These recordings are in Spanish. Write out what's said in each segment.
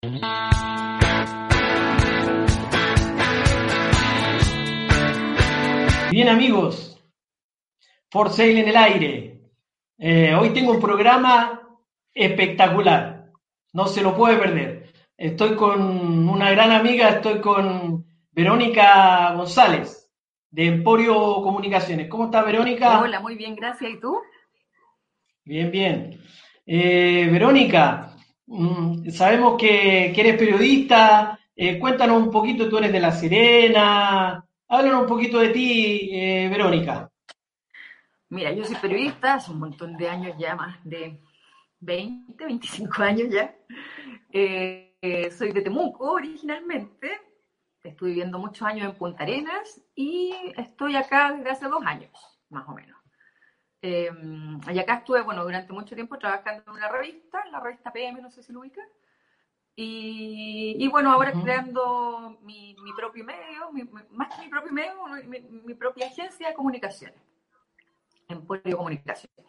Bien amigos, For Sale en el aire. Eh, hoy tengo un programa espectacular, no se lo puede perder. Estoy con una gran amiga, estoy con Verónica González de Emporio Comunicaciones. ¿Cómo está Verónica? Hola, muy bien, gracias. ¿Y tú? Bien, bien. Eh, Verónica, sabemos que, eres periodista. Eh, cuéntanos un poquito, tú eres de La Serena. Háblanos un poquito de ti, eh, Verónica. Mira, yo soy periodista hace un montón de años ya, más de 20, 25 años ya. soy de Temuco originalmente. Estuve viviendo muchos años en Punta Arenas y estoy acá desde hace dos años, más o menos. Eh, y acá estuve, bueno, durante mucho tiempo trabajando en una revista, la revista PM, no sé si lo ubica. Y, bueno, ahora creando mi, propio medio, más que mi propio medio, mi, propia agencia de comunicaciones, Emporio Comunicaciones.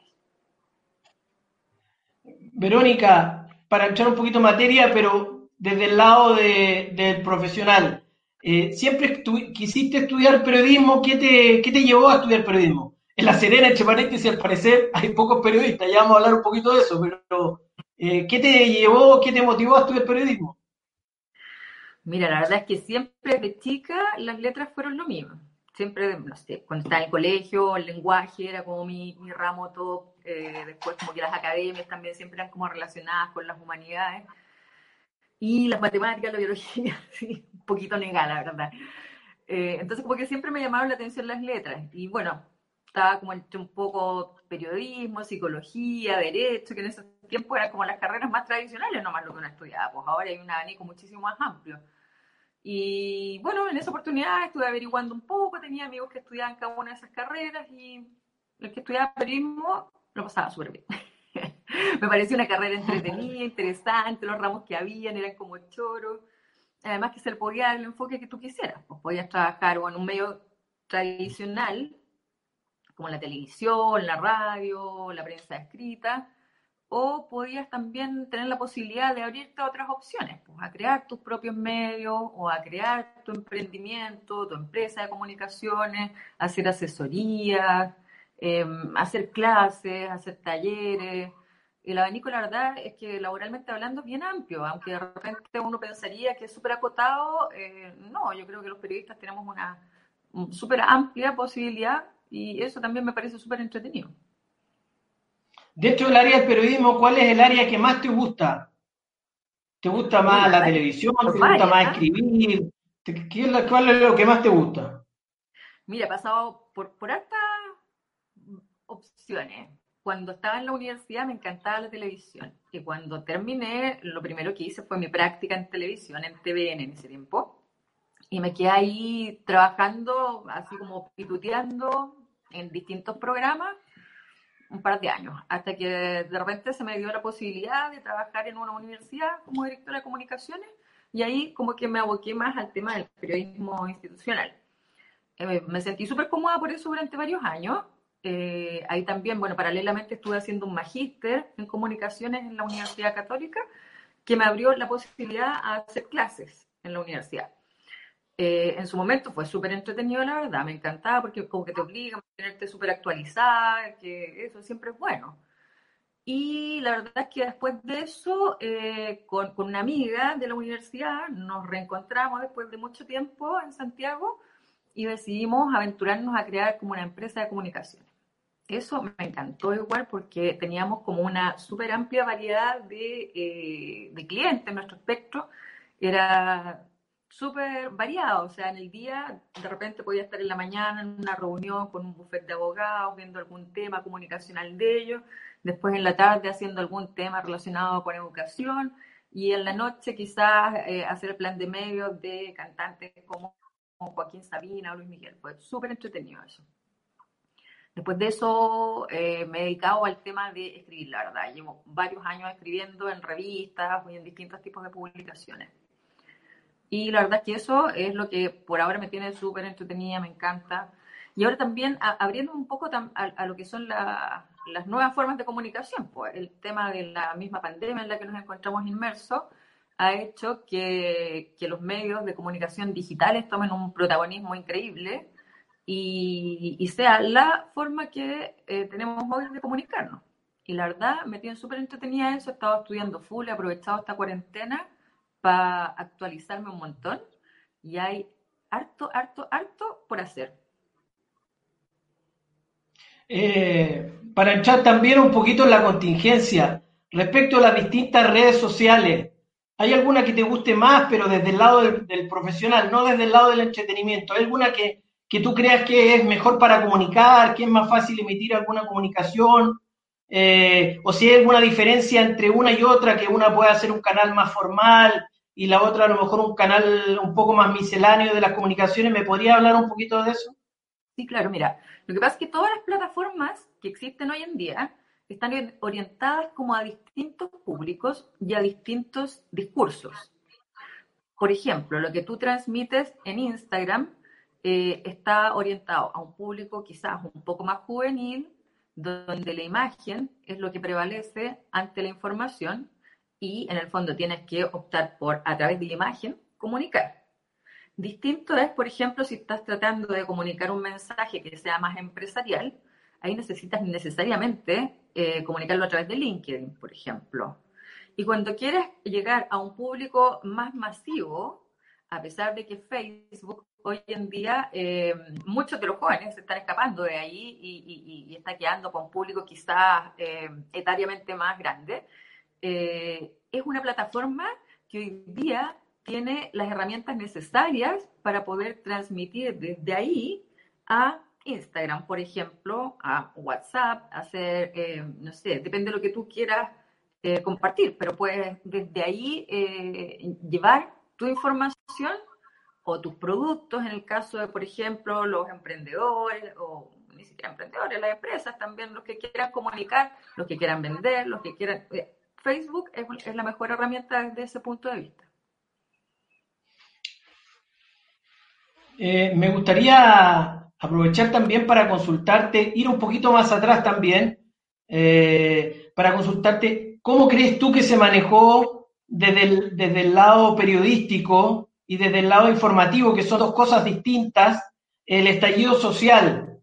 Verónica, para echar un poquito en materia, pero desde el lado del profesional, eh, siempre quisiste estudiar periodismo, ¿qué te, ¿qué te llevó a estudiar periodismo? En La Serena, entre paréntesis, al parecer hay pocos periodistas, ya vamos a hablar un poquito de eso, pero eh, ¿qué te llevó, qué te motivó a estudiar periodismo? Mira, la verdad es que siempre de chica las letras fueron lo mío. Siempre, no sé, cuando estaba en el colegio, el lenguaje era como mi, ramo todo, eh, después como que las academias también siempre eran como relacionadas con las humanidades. Y las matemáticas, la biología, un poquito negada, la verdad. Eh, entonces como que siempre me llamaron la atención las letras. Y bueno, estaba como entre un poco periodismo, psicología, derecho, que en ese tiempo eran como las carreras más tradicionales nomás lo que uno estudiaba, pues ahora hay un abanico muchísimo más amplio. Y bueno, en esa oportunidad estuve averiguando un poco, tenía amigos que estudiaban cada una de esas carreras y el que estudiaba periodismo lo pasaba súper bien. Me pareció una carrera entretenida, interesante, los ramos que habían eran como choros. Además que se le podía dar el enfoque que tú quisieras. Pues podías trabajar o en un medio tradicional como la televisión, la radio, la prensa escrita, o podías también tener la posibilidad de abrirte a otras opciones, pues a crear tus propios medios o a crear tu emprendimiento, tu empresa de comunicaciones, hacer asesorías, em, hacer clases, hacer talleres. El abanico, la verdad, es que laboralmente hablando es bien amplio, aunque de repente uno pensaría que es súper acotado, eh, no, yo creo que los periodistas tenemos una súper amplia posibilidad y eso también me parece súper entretenido. Dentro del área del periodismo, ¿cuál es el área que más te gusta? ¿Te gusta más la televisión? ¿Te gusta más escribir? ¿Cuál es lo que más te gusta? Mira, he pasado por, por hartas opciones. Cuando estaba en la universidad me encantaba la televisión. Y cuando terminé, lo primero que hice fue mi práctica en televisión, en TVN en ese tiempo. Y me quedé ahí trabajando, así como pituteando, en distintos programas un par de años, hasta que de repente se me dio la posibilidad de trabajar en una universidad como directora de comunicaciones y ahí como que me aboqué más al tema del periodismo institucional. Eh, me sentí súper cómoda por eso durante varios años. Eh, ahí también, bueno, paralelamente estuve haciendo un magíster en comunicaciones en la Universidad Católica que me abrió la posibilidad a hacer clases en la universidad. Eh, en su momento fue súper entretenido, la verdad, me encantaba porque como que te obliga a mantenerte súper actualizada, que eso siempre es bueno. Y la verdad es que después de eso, eh, con, con, una amiga de la universidad, nos reencontramos después de mucho tiempo en Santiago y decidimos aventurarnos a crear como una empresa de comunicaciones. Eso me encantó igual porque teníamos como una súper amplia variedad de, eh, de clientes en nuestro espectro. Era súper variado, o sea, en el día de repente podía estar en la mañana en una reunión con un bufete de abogados, viendo algún tema comunicacional de ellos, después en la tarde haciendo algún tema relacionado con educación y en la noche quizás eh, hacer el plan de medios de cantantes como Joaquín Sabina o Luis Miguel, fue súper entretenido eso. Después de eso eh, me he dedicado al tema de escribir, la verdad. Llevo varios años escribiendo en revistas y en distintos tipos de publicaciones. Y la verdad es que eso es lo que por ahora me tiene súper entretenida, me encanta. Y ahora también abriendo un poco a, lo que son las nuevas formas de comunicación, pues el tema de la misma pandemia en la que nos encontramos inmersos ha hecho que, los medios de comunicación digitales tomen un protagonismo increíble y, sea la forma que eh, tenemos hoy de comunicarnos. Y la verdad, me tiene súper entretenida eso, he estado estudiando full, he aprovechado esta cuarentena para actualizarme un montón y hay harto, harto, harto por hacer. Eh, para echar también un poquito en la contingencia, respecto a las distintas redes sociales, ¿Hay alguna que te guste más, pero desde el lado del, profesional, no desde el lado del entretenimiento? ¿Hay alguna que, que, tú creas que es mejor para comunicar, que es más fácil emitir alguna comunicación? Eh, o si hay alguna diferencia entre una y otra, que una pueda ser un canal más formal y la otra a lo mejor un canal un poco más misceláneo de las comunicaciones. ¿Me podría hablar un poquito de eso? Sí, claro, mira, lo que pasa es que todas las plataformas que existen hoy en día están orientadas como a distintos públicos y a distintos discursos. Por ejemplo, lo que tú transmites en Instagram eh, está orientado a un público quizás un poco más juvenil, donde la imagen es lo que prevalece ante la información y en el fondo tienes que optar por, a través de la imagen, comunicar. Distinto es, por ejemplo, si estás tratando de comunicar un mensaje que sea más empresarial, ahí necesitas necesariamente eh, comunicarlo a través de LinkedIn, por ejemplo. Y cuando quieres llegar a un público más masivo, a pesar de que Facebook hoy en día, eh, muchos de los jóvenes se están escapando de ahí y, está quedando con público quizás eh, etariamente más grande, es una plataforma que hoy día tiene las herramientas necesarias para poder transmitir desde ahí a Instagram, por ejemplo, a WhatsApp, hacer, eh, no sé, depende de lo que tú quieras eh, compartir, pero puedes desde ahí eh, llevar tu información o tus productos, en el caso de, por ejemplo, los emprendedores o ni siquiera emprendedores, las empresas también, los que quieran comunicar, los que quieran vender, los que quieran... Facebook es, es la mejor herramienta desde ese punto de vista. me gustaría aprovechar también para consultarte, ir un poquito más atrás también, eh, para consultarte cómo crees tú que se manejó desde el, desde el lado periodístico y desde el lado informativo, que son dos cosas distintas, el estallido social.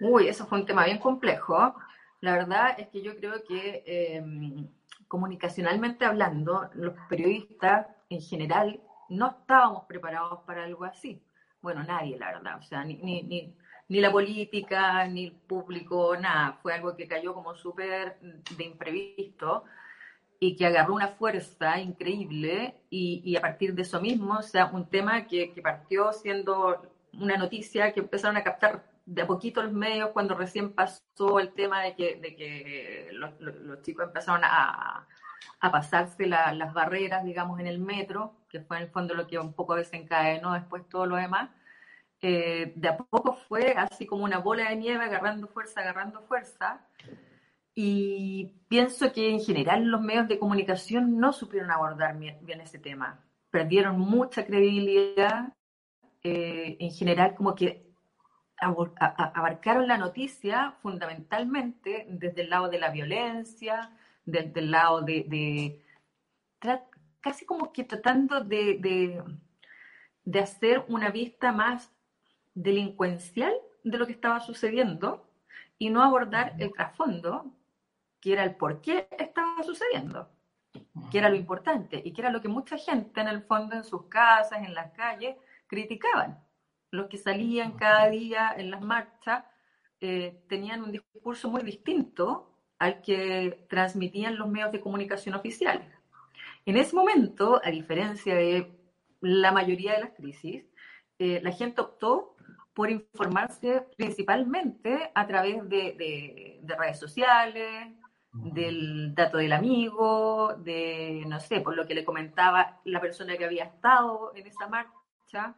Uy, eso fue un tema bien complejo. La verdad es que yo creo que em, comunicacionalmente hablando, los periodistas en general no estábamos preparados para algo así bueno, nadie, la verdad, o sea, ni, ni, ni, la política, ni el público, nada, fue algo que cayó como súper de imprevisto y que agarró una fuerza increíble y, y, a partir de eso mismo, o sea, un tema que, que, partió siendo una noticia que empezaron a captar de a poquito los medios cuando recién pasó el tema de que, de que los, los, chicos empezaron a, a pasarse las barreras, digamos, en el metro, que fue en el fondo lo que un poco desencadenó después todo lo demás, eh, de a poco fue así como una bola de nieve agarrando fuerza, agarrando fuerza. Y pienso que en general los medios de comunicación no supieron abordar bien, ese tema. Perdieron mucha credibilidad. Eh, en general, como que abarcaron la noticia fundamentalmente desde el lado de la violencia, desde el lado de, casi como que tratando de, de, hacer una vista más delincuencial de lo que estaba sucediendo y no abordar el trasfondo, que era el por qué estaba sucediendo, que era lo importante y que era lo que mucha gente en el fondo en sus casas, en las calles, criticaban. Los que salían cada día en las marchas eh, tenían un discurso muy distinto al que transmitían los medios de comunicación oficiales. En ese momento, a diferencia de la mayoría de las crisis, eh, la gente optó por informarse principalmente a través de, redes sociales, del dato del amigo, de, no sé, por lo que le comentaba la persona que había estado en esa marcha.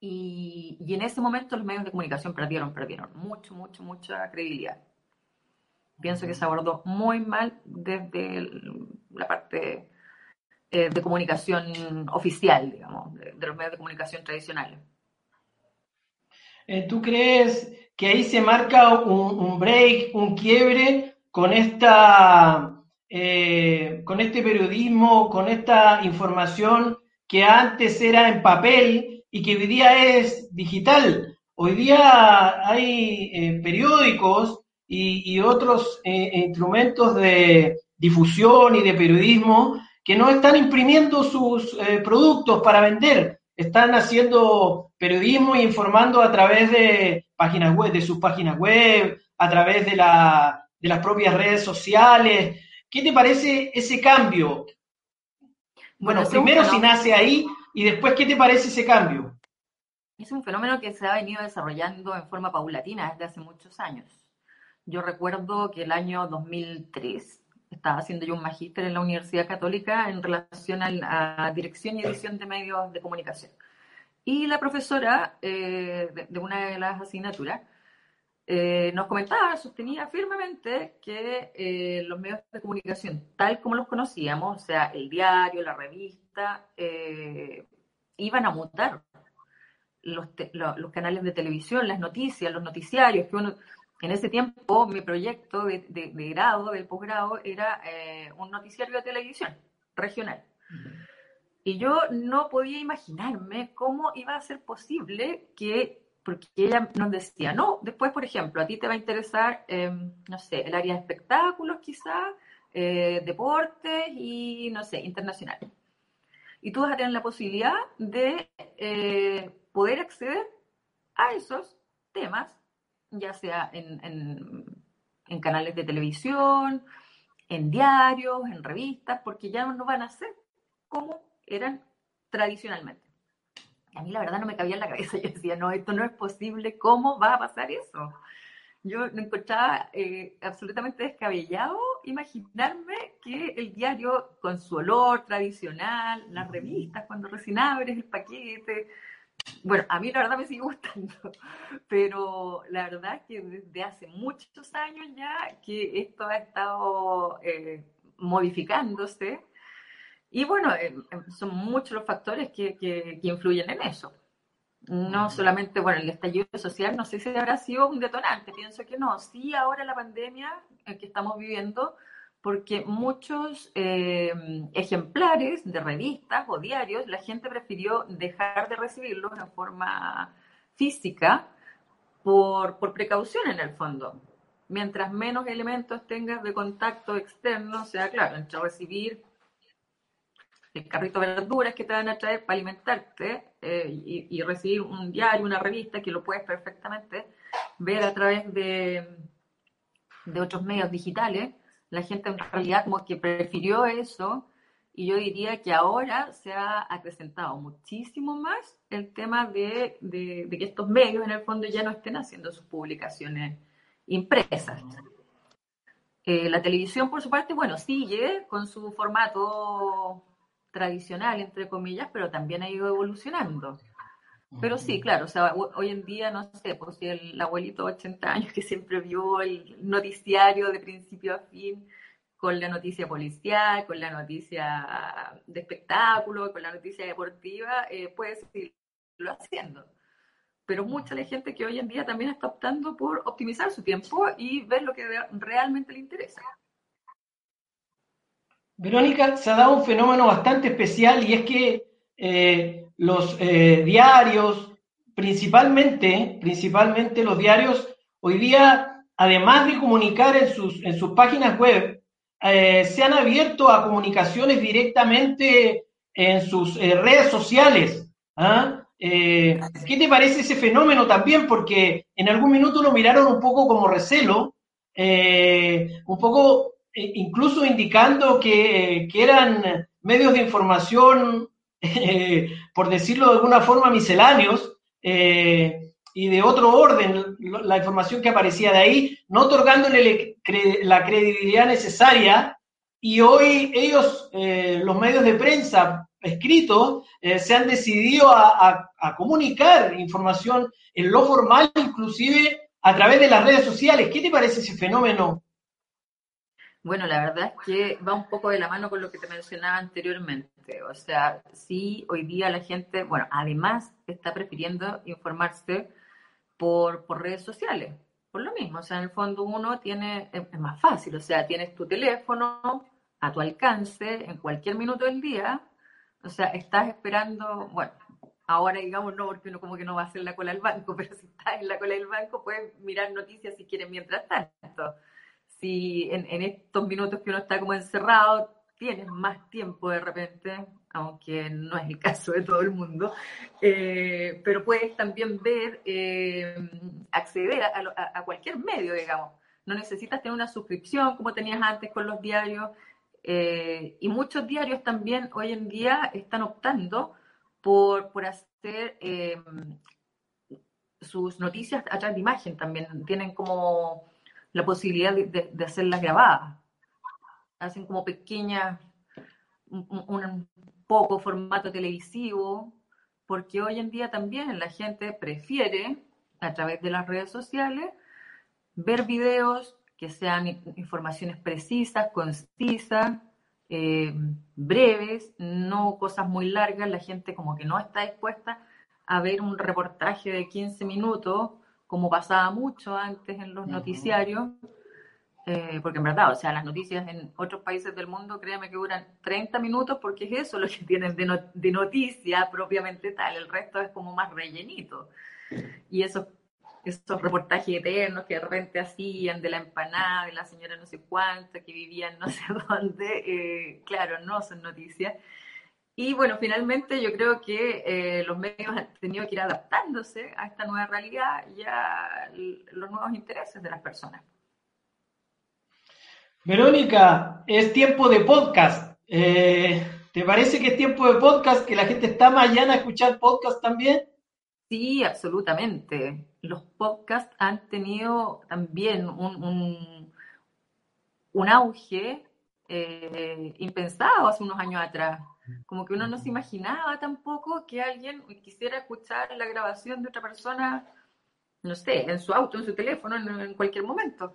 Y, y en ese momento los medios de comunicación perdieron, perdieron mucho, mucho, mucha credibilidad. Pienso que se abordó muy mal desde la parte eh, de comunicación oficial, digamos, de, los medios de comunicación tradicionales. Eh, ¿Tú crees que ahí se marca un, break, un quiebre con esta eh, con este periodismo, con esta información que antes era en papel y que hoy día es digital. Hoy día hay eh, periódicos y, otros eh, instrumentos de difusión y de periodismo que no están imprimiendo sus productos para vender, están haciendo periodismo e informando a través de páginas web, de sus páginas web, a través de, la, de las propias redes sociales. ¿Qué te parece ese cambio? Bueno, primero si nace ahí y después, ¿qué te parece ese cambio? Es un fenómeno que se ha venido desarrollando en forma paulatina desde hace muchos años. Yo recuerdo que el año 2003 estaba haciendo yo un magíster en la Universidad Católica en relación a, la dirección y edición de medios de comunicación. Y la profesora eh, de, una de las asignaturas eh, nos comentaba, sostenía firmemente que eh, los medios de comunicación, tal como los conocíamos, o sea, el diario, la revista, iban a mutar. Los, los, canales de televisión, las noticias, los noticiarios, que uno en ese tiempo, mi proyecto de, grado, del posgrado, era eh, un noticiario de televisión regional. Y yo no podía imaginarme cómo iba a ser posible que, porque ella nos decía, no, después, por ejemplo, a ti te va a interesar, em, no sé, el área de espectáculos quizá, eh, deportes y, no sé, internacional. Y tú vas a tener la posibilidad de eh, poder acceder a esos temas ya sea en, canales de televisión, en diarios, en revistas, porque ya no van a ser como eran tradicionalmente. A mí la verdad no me cabía en la cabeza, yo decía, no, esto no es posible, ¿cómo va a pasar eso? Yo me encontraba eh, absolutamente descabellado imaginarme que el diario con su olor tradicional, las revistas, cuando recién abres el paquete, bueno, a mí la verdad me sigue gustando, pero la verdad es que desde hace muchos años ya que esto ha estado eh, modificándose y bueno, eh, son muchos los factores que, que, influyen en eso. No solamente, bueno, el estallido social, no sé si habrá sido un detonante, pienso que no. Sí, ahora la pandemia que estamos viviendo porque muchos eh, ejemplares de revistas o diarios la gente prefirió dejar de recibirlos en forma física por, precaución en el fondo. Mientras menos elementos tengas de contacto externo, o sea, claro, entre recibir el carrito de verduras que te van a traer para alimentarte eh, y, y, recibir un diario, una revista que lo puedes perfectamente ver a través de, de otros medios digitales, la gente en realidad como que prefirió eso y yo diría que ahora se ha acrecentado muchísimo más el tema de, que estos medios en el fondo ya no estén haciendo sus publicaciones impresas. Eh, la televisión, por su parte, bueno, sigue con su formato tradicional, entre comillas, pero también ha ido evolucionando. Pero sí, claro, o sea, hoy en día, no sé, pues si el abuelito de 80 años que siempre vio el noticiario de principio a fin, con la noticia policial, con la noticia de espectáculo, con la noticia deportiva, eh, puede seguirlo haciendo. Pero mucha la gente que hoy en día también está optando por optimizar su tiempo y ver lo que realmente le interesa. Verónica, se ha dado un fenómeno bastante especial y es que eh, los eh, diarios, principalmente, principalmente los diarios, hoy día, además de comunicar en sus, en sus páginas web, eh, se han abierto a comunicaciones directamente en sus redes sociales. ¿ah? ¿Qué te parece ese fenómeno también? Porque en algún minuto lo miraron un poco como recelo, un poco incluso indicando que, eran medios de información por decirlo de alguna forma, misceláneos eh, y de otro orden, la información que aparecía de ahí, no otorgándole la credibilidad necesaria. Y hoy ellos, eh, los medios de prensa escritos, eh, se han decidido a, comunicar información en lo formal, inclusive a través de las redes sociales. ¿Qué te parece ese fenómeno? Bueno, la verdad es que va un poco de la mano con lo que te mencionaba anteriormente. O sea, sí, hoy día la gente, bueno, además está prefiriendo informarse por, redes sociales, por lo mismo. O sea, en el fondo uno tiene, es más fácil, o sea, tienes tu teléfono, a tu alcance en cualquier minuto del día. O sea, estás esperando, bueno, ahora digamos no, porque uno como que no va a hacer la cola del banco, pero si estás en la cola del banco puedes mirar noticias si quieres mientras tanto. Si en, estos minutos que uno está como encerrado, tienes más tiempo de repente, aunque no es el caso de todo el mundo, eh, pero puedes también ver, eh, acceder a, cualquier medio, digamos. No necesitas tener una suscripción como tenías antes con los diarios, eh, y muchos diarios también hoy en día están optando por, por hacer sus noticias a través de imagen también, tienen como la posibilidad de, de hacerlas grabadas hacen como pequeñas, un, poco formato televisivo, porque hoy en día también la gente prefiere, a través de las redes sociales, ver videos que sean informaciones precisas, concisas, eh, breves, no cosas muy largas. La gente como que no está dispuesta a ver un reportaje de 15 minutos, como pasaba mucho antes en los noticiarios, eh, porque en verdad, o sea, las noticias en otros países del mundo, créeme que duran 30 minutos porque es eso lo que tienen de, de noticia propiamente tal, el resto es como más rellenito. Y esos, esos reportajes eternos que de repente hacían de la empanada, de la señora no sé cuánta, que vivía en no sé dónde, eh, claro, no son noticias. Y bueno, finalmente yo creo que eh, los medios han tenido que ir adaptándose a esta nueva realidad y a los nuevos intereses de las personas. Verónica, es tiempo de podcast. Eh, ¿Te parece que es tiempo de podcast? ¿Que la gente está mañana a escuchar podcast también? Sí, absolutamente. Los podcasts han tenido también un, un, auge eh, impensado hace unos años atrás. Como que uno no se imaginaba tampoco que alguien quisiera escuchar la grabación de otra persona, no sé, en su auto, en su teléfono, en cualquier momento.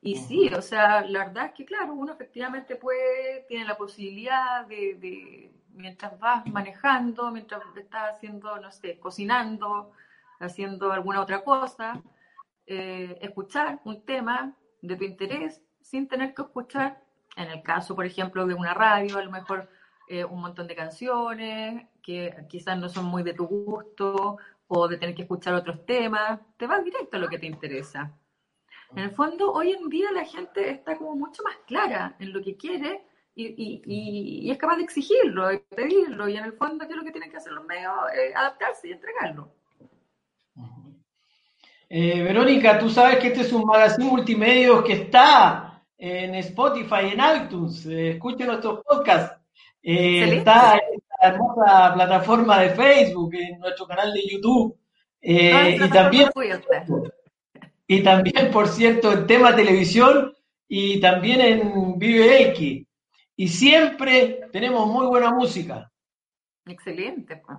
Y sí, o sea, la verdad es que, claro, uno efectivamente puede, tiene la posibilidad de, mientras vas manejando, mientras estás haciendo, no sé, cocinando, haciendo alguna otra cosa, eh, escuchar un tema de tu interés sin tener que escuchar, en el caso, por ejemplo, de una radio, a lo mejor eh, un montón de canciones que quizás no son muy de tu gusto o de tener que escuchar otros temas, te vas directo a lo que te interesa. En el fondo, hoy en día la gente está como mucho más clara en lo que quiere y, es capaz de exigirlo y pedirlo. Y en el fondo, ¿qué es lo que tienen que hacer los medios? adaptarse y entregarlo. Eh, Verónica, tú sabes que este es un magazine multimedia que está en Spotify, en iTunes. Eh, escuchen nuestros podcasts. Eh, está en la hermosa plataforma de Facebook, en nuestro canal de YouTube. y también y también, por cierto, en tema televisión y también en Vive X. Y siempre tenemos muy buena música. Excelente. Pues.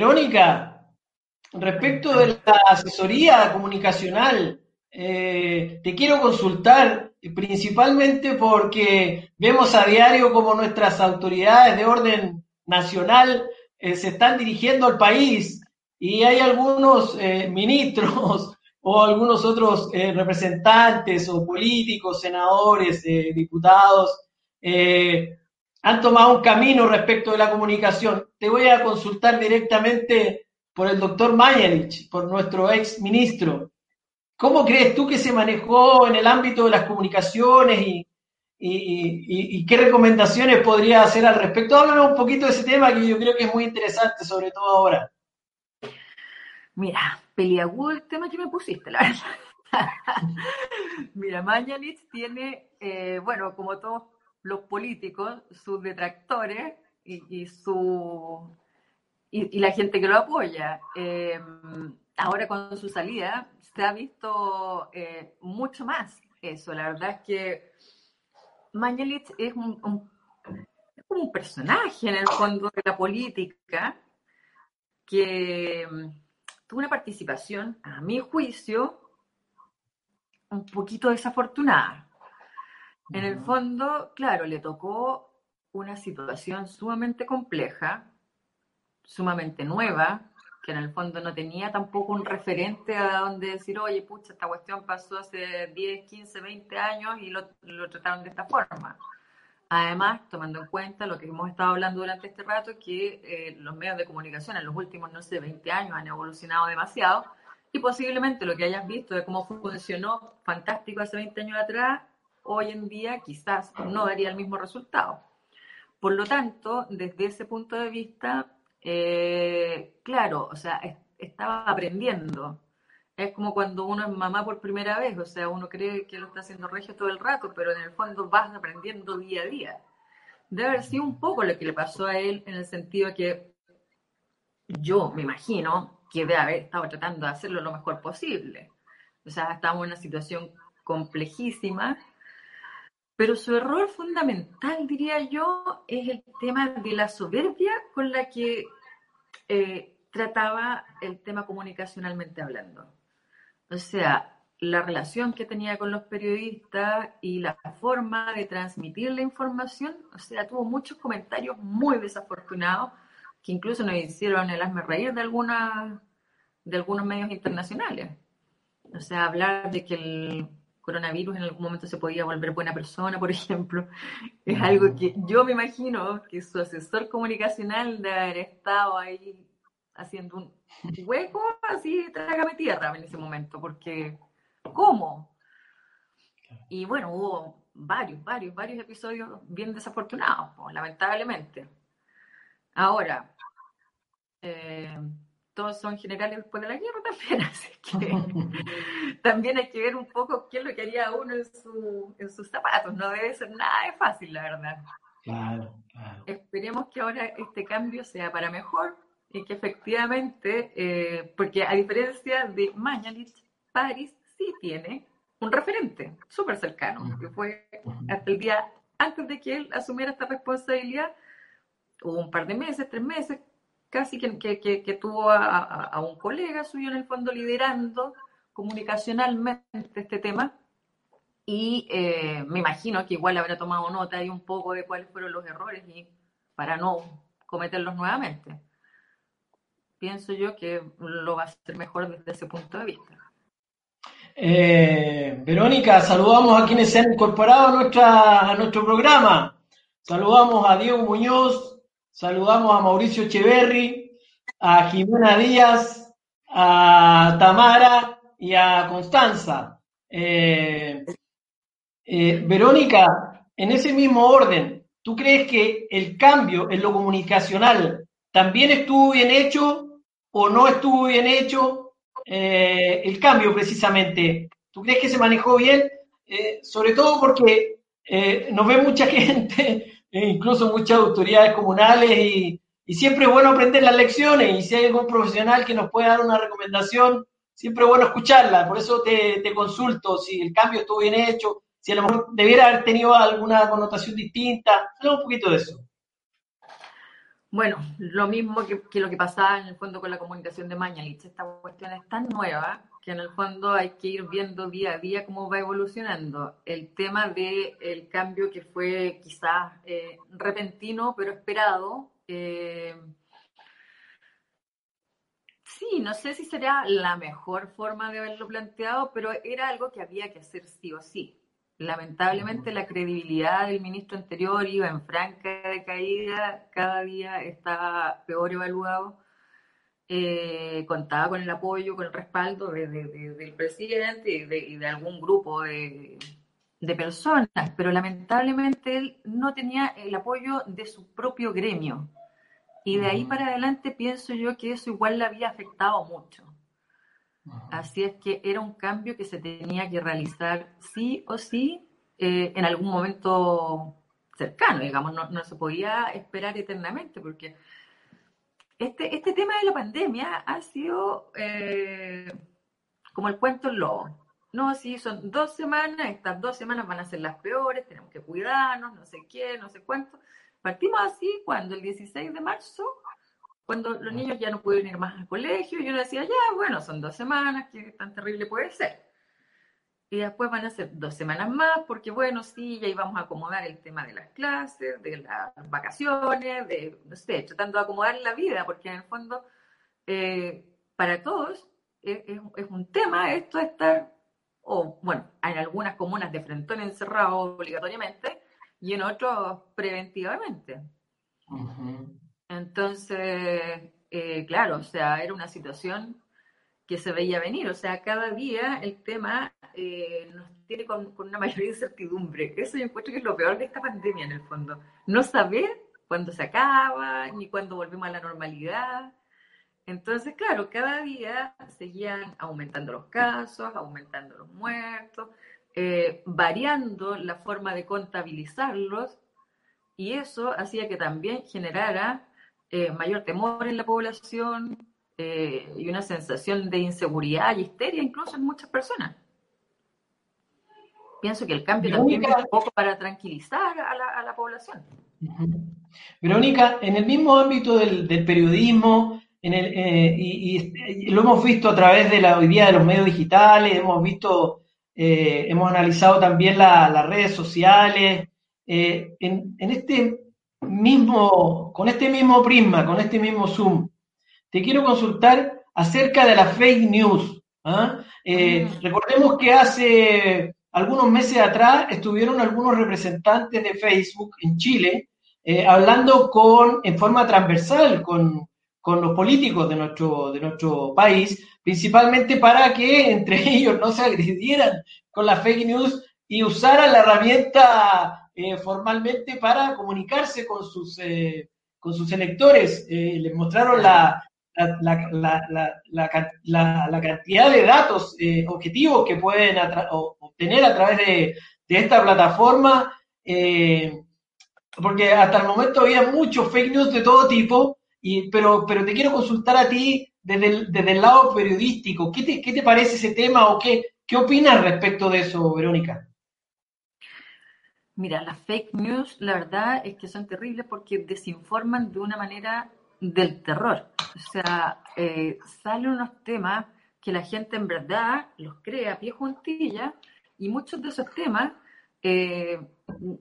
Verónica, respecto de la asesoría comunicacional, eh, te quiero consultar principalmente porque vemos a diario como nuestras autoridades de orden nacional eh, se están dirigiendo al país y hay algunos eh, ministros o algunos otros representantes o políticos, senadores, diputados, han tomado un camino respecto de la comunicación. Te voy a consultar directamente por el doctor Mayerich, por nuestro ex ministro. ¿Cómo crees tú que se manejó en el ámbito de las comunicaciones y, qué recomendaciones podría hacer al respecto? Háblame un poquito de ese tema que yo creo que es muy interesante, sobre todo ahora. Mira, peliagudo el tema que me pusiste, la verdad. Mira, Mañalich tiene, eh, bueno, como todos los políticos, sus detractores y, su, y, la gente que lo apoya. Eh, ahora con su salida se ha visto eh, mucho más eso. La verdad es que Mañalich es un, un, personaje en el fondo de la política que mm, tuvo una participación, a mi juicio, un poquito desafortunada. En el fondo, claro, le tocó una situación sumamente compleja, sumamente nueva, que en el fondo no tenía tampoco un referente a donde decir, oye, pucha, esta cuestión pasó hace 10, 15, 20 años y lo, trataron de esta forma. Además, tomando en cuenta lo que hemos estado hablando durante este rato, que eh, los medios de comunicación en los últimos, no sé, 20 años han evolucionado demasiado y posiblemente lo que hayas visto de cómo funcionó fantástico hace 20 años atrás, hoy en día quizás no daría el mismo resultado. Por lo tanto, desde ese punto de vista, eh, claro, o sea, estaba aprendiendo. Es como cuando uno es mamá por primera vez, o sea, uno cree que lo está haciendo regio todo el rato, pero en el fondo vas aprendiendo día a día. Debe haber sido un poco lo que le pasó a él en el sentido que yo me imagino que debe haber estado tratando de hacerlo lo mejor posible. O sea, estamos en una situación complejísima pero su error fundamental, diría yo, es el tema de la soberbia con la que eh, trataba el tema comunicacionalmente hablando. O sea, la relación que tenía con los periodistas y la forma de transmitir la información, o sea, tuvo muchos comentarios muy desafortunados que incluso nos hicieron el hazme reír de, alguna, de algunos medios internacionales. O sea, hablar de que el coronavirus en algún momento se podía volver buena persona, por ejemplo. Es algo que yo me imagino que su asesor comunicacional de haber estado ahí haciendo un hueco así, trágame tierra en ese momento, porque ¿cómo? Y bueno, hubo varios, varios, varios episodios bien desafortunados, lamentablemente. Ahora, eh, todos son generales después de la guerra también, así que también hay que ver un poco qué es lo que haría uno en, su, en sus zapatos, no debe ser nada de fácil, la verdad. Claro, claro. Esperemos que ahora este cambio sea para mejor y que efectivamente, eh, porque a diferencia de Mañalich, París sí tiene un referente súper cercano, que fue hasta el día antes de que él asumiera esta responsabilidad, hubo un par de meses, tres meses, casi que, que, tuvo a, un colega suyo en el fondo liderando comunicacionalmente este tema y eh, me imagino que igual habrá tomado nota ahí un poco de cuáles fueron los errores y para no cometerlos nuevamente. Pienso yo que lo va a hacer mejor desde ese punto de vista. Eh, Verónica, saludamos a quienes se han incorporado a, nuestra, a nuestro programa. Saludamos a Diego Muñoz, Saludamos a Mauricio Echeverry, a Jimena Díaz, a Tamara y a Constanza. Eh, eh, Verónica, en ese mismo orden, ¿tú crees que el cambio en lo comunicacional también estuvo bien hecho o no estuvo bien hecho? Eh, el cambio precisamente, ¿tú crees que se manejó bien? sobre todo porque nos ve mucha gente incluso muchas autoridades comunales y, siempre es bueno aprender las lecciones y si hay algún profesional que nos pueda dar una recomendación, siempre es bueno escucharla. Por eso te, consulto si el cambio estuvo bien hecho, si a lo mejor debiera haber tenido alguna connotación distinta. Hablamos un poquito de eso. Bueno, lo mismo que, lo que pasaba en el fondo con la comunicación de Mañalich. Esta cuestión es tan nueva que en el fondo hay que ir viendo día a día cómo va evolucionando. El tema del el cambio que fue quizás eh, repentino pero esperado. Eh, sí, no sé si sería la mejor forma de haberlo planteado, pero era algo que había que hacer sí o sí. Lamentablemente la credibilidad del ministro anterior iba en franca decaída, cada día estaba peor evaluado. Eh, contaba con el apoyo, con el respaldo del presidente y de, algún grupo de, personas, pero lamentablemente él no tenía el apoyo de su propio gremio. Y de ahí para adelante pienso yo que eso igual le había afectado mucho. Así es que era un cambio que se tenía que realizar sí o sí eh, en algún momento cercano, digamos, no, se podía esperar eternamente, porque este, este tema de la pandemia ha sido eh, como el cuento del lobo. No, sí, son dos semanas, estas dos semanas van a ser las peores, tenemos que cuidarnos, no sé qué, no sé cuánto. Partimos así cuando el 16 de marzo cuando los niños ya no pueden ir más al colegio, yo decía, ya, bueno, son dos semanas, ¿qué tan terrible puede ser? Y después van a ser dos semanas más, porque bueno, sí, ya íbamos a acomodar el tema de las clases, de las vacaciones, de, no sé, tratando de acomodar la vida, porque en el fondo, eh, para todos, es, un tema esto de estar, o bueno, en algunas comunas de frentón encerrado obligatoriamente, y en otros preventivamente. Entonces, eh, claro, o sea, era una situación que se veía venir. O sea, cada día el tema eh, nos tiene con, una mayor incertidumbre. Eso yo encuentro que es lo peor de esta pandemia en el fondo. No saber cuándo se acaba, ni cuándo volvemos a la normalidad. Entonces, claro, cada día seguían aumentando los casos, aumentando los muertos, eh, variando la forma de contabilizarlos, y eso hacía que también generara eh, mayor temor en la población eh, y una sensación de inseguridad y histeria incluso en muchas personas. Pienso que el cambio también es un poco para tranquilizar a la, población. Verónica, en el mismo ámbito del, periodismo, en el, eh, y, lo hemos visto a través de la hoy día de los medios digitales, hemos visto, hemos analizado también las redes sociales. en, en, este mismo, con este mismo prisma, con este mismo Zoom, te quiero consultar acerca de la fake news. ¿ah? Eh, mm. recordemos que hace algunos meses atrás estuvieron algunos representantes de Facebook en Chile eh, hablando con, en forma transversal con, con, los políticos de nuestro, de nuestro país, principalmente para que entre ellos no se agredieran con la fake news y usaran la herramienta eh, formalmente para comunicarse con sus, eh, con sus electores. Eh, les mostraron la, la, cantidad de datos objetivos que pueden obtener a través de, esta plataforma, porque hasta el momento había muchos fake news de todo tipo, y, pero, pero te quiero consultar a ti desde el, desde el lado periodístico. ¿Qué te, ¿Qué te parece ese tema o qué, qué opinas respecto de eso, Verónica? Mira, las fake news, la verdad es que son terribles porque desinforman de una manera del terror. O sea, eh, salen unos temas que la gente en verdad los cree a pie juntilla y muchos de esos temas eh,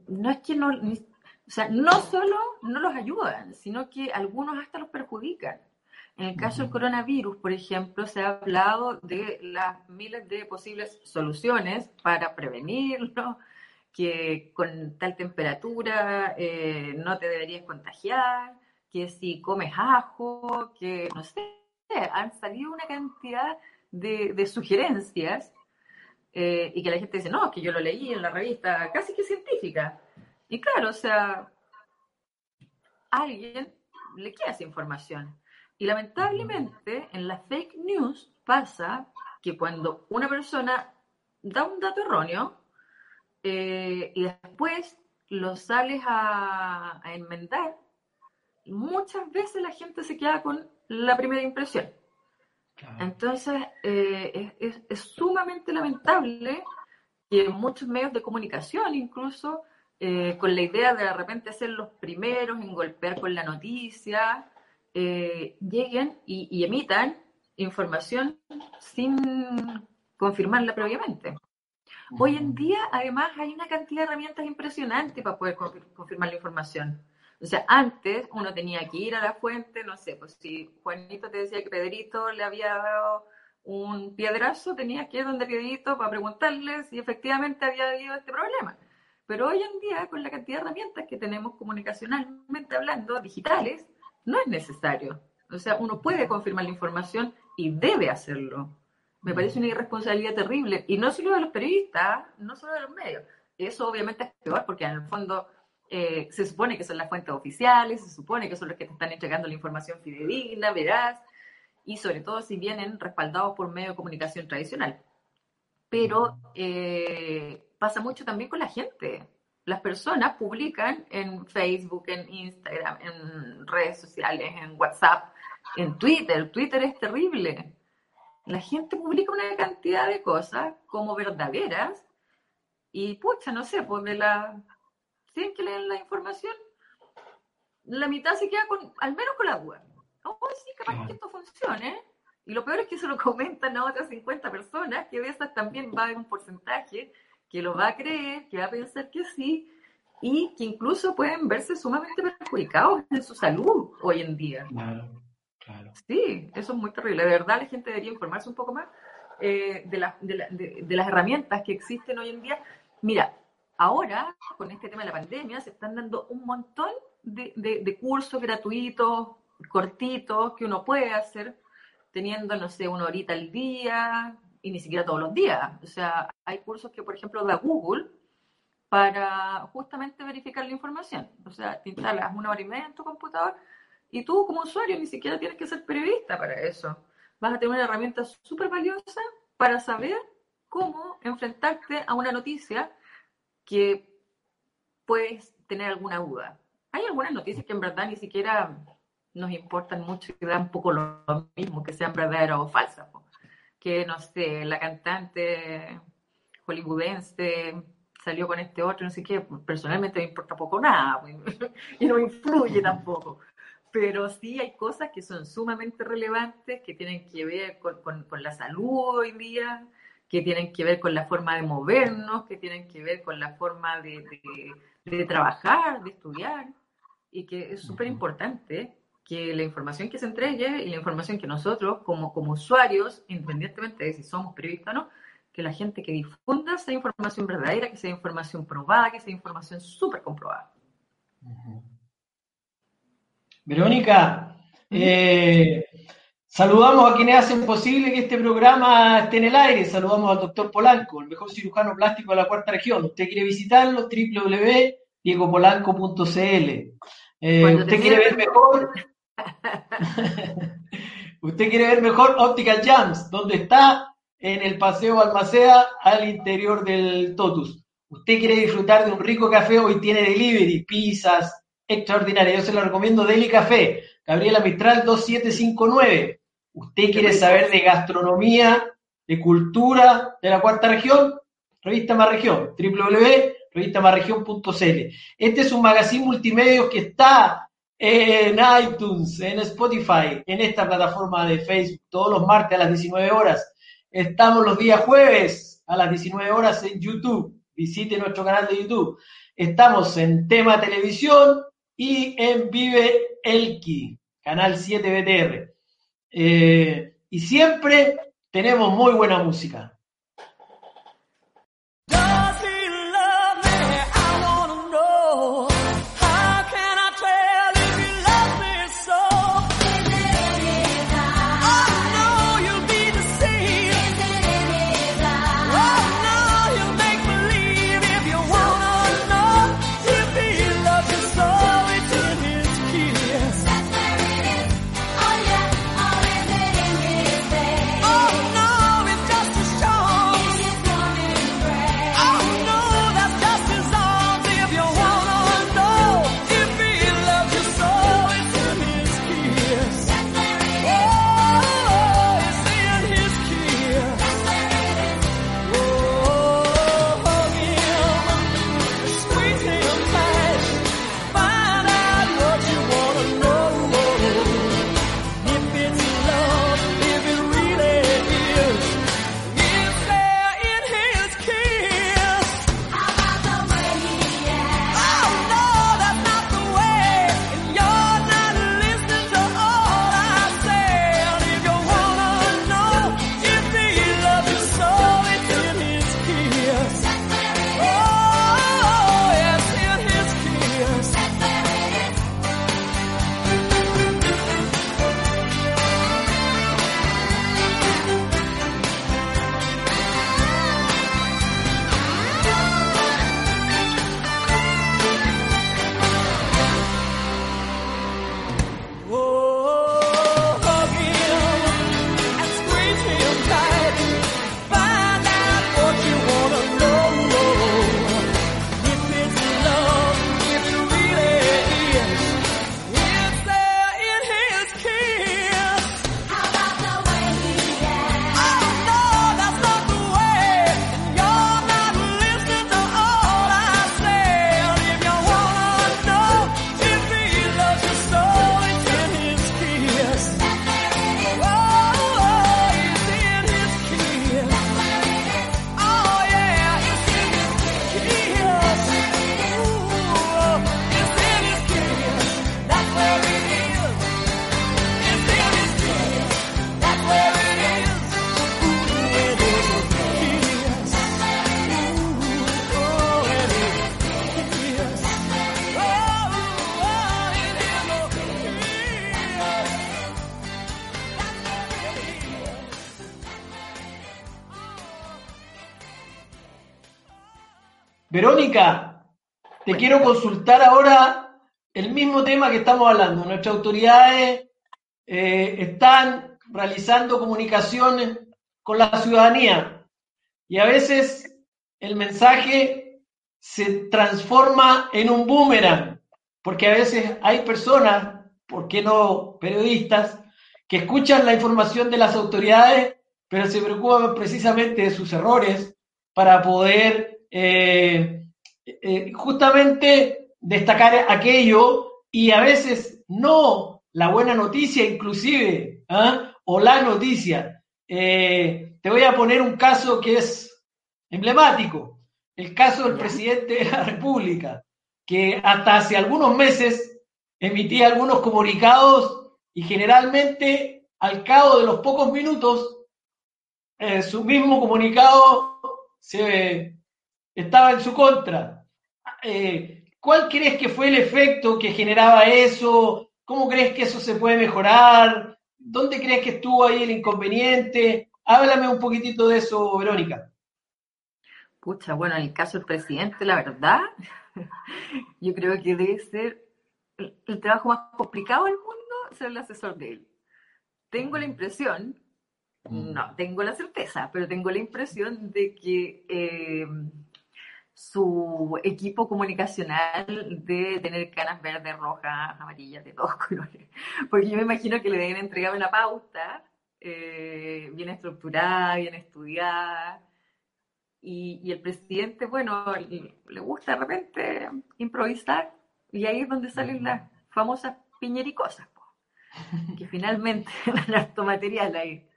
no es que no, o sea, no solo no los ayudan, sino que algunos hasta los perjudican. En el caso del coronavirus, por ejemplo, se ha hablado de las miles de posibles soluciones para prevenirlo, que con tal temperatura eh, no te deberías contagiar, que si comes ajo, que no sé, han salido una cantidad de, sugerencias eh, y que la gente dice, no, que yo lo leí en la revista casi que científica. Y claro, o sea, alguien le queda esa información. Y lamentablemente en la fake news pasa que cuando una persona da un dato erróneo, eh, y después lo sales a, enmendar, muchas veces la gente se queda con la primera impresión. Entonces, eh, es, sumamente lamentable que muchos medios de comunicación incluso eh, con la idea de de repente ser los primeros en golpear con la noticia, eh, lleguen y, emitan información sin confirmarla previamente. Hoy en día, además, hay una cantidad de herramientas impresionantes para poder confirmar la información. O sea, antes uno tenía que ir a la fuente, no sé, pues si Juanito te decía que Pedrito le había dado un piedrazo, tenías que ir donde Pedrito para preguntarle si efectivamente había habido este problema. Pero hoy en día, con la cantidad de herramientas que tenemos comunicacionalmente hablando, digitales, no es necesario. O sea, uno puede confirmar la información y debe hacerlo. Me parece una irresponsabilidad terrible. Y no solo de los periodistas, no solo de los medios. Eso obviamente es peor porque en el fondo eh, se supone que son las fuentes oficiales, se supone que son los que te están entregando la información fidedigna, veraz, y sobre todo si vienen respaldados por medio de comunicación tradicional. Pero eh, pasa mucho también con la gente. Las personas publican en Facebook, en Instagram, en redes sociales, en WhatsApp, en Twitter. Twitter es terrible. La gente publica una cantidad de cosas como verdaderas y, pucha, no sé, pues de la... tienen que leer la información, la mitad se queda con, al menos con la duda. Oh, sí, capaz que esto funcione. Y lo peor es que se lo comentan a otras 50 personas, que de esas también va a haber un porcentaje que lo va a creer, que va a pensar que sí, y que incluso pueden verse sumamente perjudicados en su salud hoy en día. Claro, claro. Sí, eso es muy terrible. De verdad, la gente debería informarse un poco más eh, de, de, las herramientas que existen hoy en día. Mira, ahora, con este tema de la pandemia, se están dando un montón de, cursos gratuitos, cortitos, que uno puede hacer teniendo, no sé, una horita al día, y ni siquiera todos los días. O sea, hay cursos que, por ejemplo, da Google para justamente verificar la información. O sea, te instalas una hora y media en tu computador y tú como usuario ni siquiera tienes que ser periodista para eso. Vas a tener una herramienta súper valiosa para saber cómo enfrentarte a una noticia que puedes tener alguna duda. Hay algunas noticias que en verdad ni siquiera nos importan mucho y dan un poco lo mismo, que sean verdaderas o falsas que, no sé, la cantante hollywoodense salió con este otro, no sé qué, personalmente me importa poco nada y no influye tampoco. Pero sí hay cosas que son sumamente relevantes, que tienen que ver con, con, la salud hoy día, que tienen que ver con la forma de movernos, que tienen que ver con la forma de, de, de trabajar, de estudiar, y que es súper importante que la información que se entregue y la información que nosotros, como, como usuarios, independientemente de si somos periodistas o no, que la gente que difunda sea información verdadera, que sea información probada, que sea información súper comprobada. Verónica, eh, saludamos a quienes hacen posible que este programa esté en el aire. Saludamos al doctor Polanco, el mejor cirujano plástico de la cuarta región. Usted quiere visitarlo, www.diegopolanco.cl. Eh, usted quiere ver mejor, Usted quiere ver mejor Optical Jams, donde está en el Paseo Balmaceda al interior del Totus. Usted quiere disfrutar de un rico café, hoy tiene delivery, pizzas, extraordinarias. Yo se lo recomiendo Deli Café, Gabriela Mistral 2759. Usted quiere saber de gastronomía, de cultura de la cuarta región, Revista Más Región, www.revistamasregion.cl. Este es un magazine multimedia que está en iTunes, en Spotify, en esta plataforma de Facebook, todos los martes a las 19 horas. Estamos los días jueves a las 19 horas en YouTube. Visite nuestro canal de YouTube. Estamos en Tema Televisión y en Vive Elki, canal 7 BTR. Eh, y siempre tenemos muy buena música. Quiero consultar ahora el mismo tema que estamos hablando. Nuestras autoridades eh, están realizando comunicaciones con la ciudadanía y a veces el mensaje se transforma en un boomerang, porque a veces hay personas, ¿por qué no periodistas, que escuchan la información de las autoridades, pero se preocupan precisamente de sus errores para poder eh, eh, justamente destacar aquello y a veces no la buena noticia inclusive, ¿ah? o la noticia. Eh, te voy a poner un caso que es emblemático, el caso del presidente de la República, que hasta hace algunos meses emitía algunos comunicados y generalmente al cabo de los pocos minutos eh, su mismo comunicado se, estaba en su contra. Eh, ¿Cuál crees que fue el efecto que generaba eso? ¿Cómo crees que eso se puede mejorar? ¿Dónde crees que estuvo ahí el inconveniente? Háblame un poquitito de eso, Verónica. Pucha, bueno, en el caso del presidente, la verdad, yo creo que debe ser el, trabajo más complicado del mundo ser el asesor de él. Tengo la impresión, no tengo la certeza, pero tengo la impresión de que eh, su equipo comunicacional debe tener canas verdes, rojas, amarillas, de todos colores. Porque yo me imagino que le deben entregar una pauta eh, bien estructurada, bien estudiada. Y, el presidente, bueno, le, gusta de repente improvisar y ahí es donde salen las famosas piñericosas, que finalmente dan harto material ahí.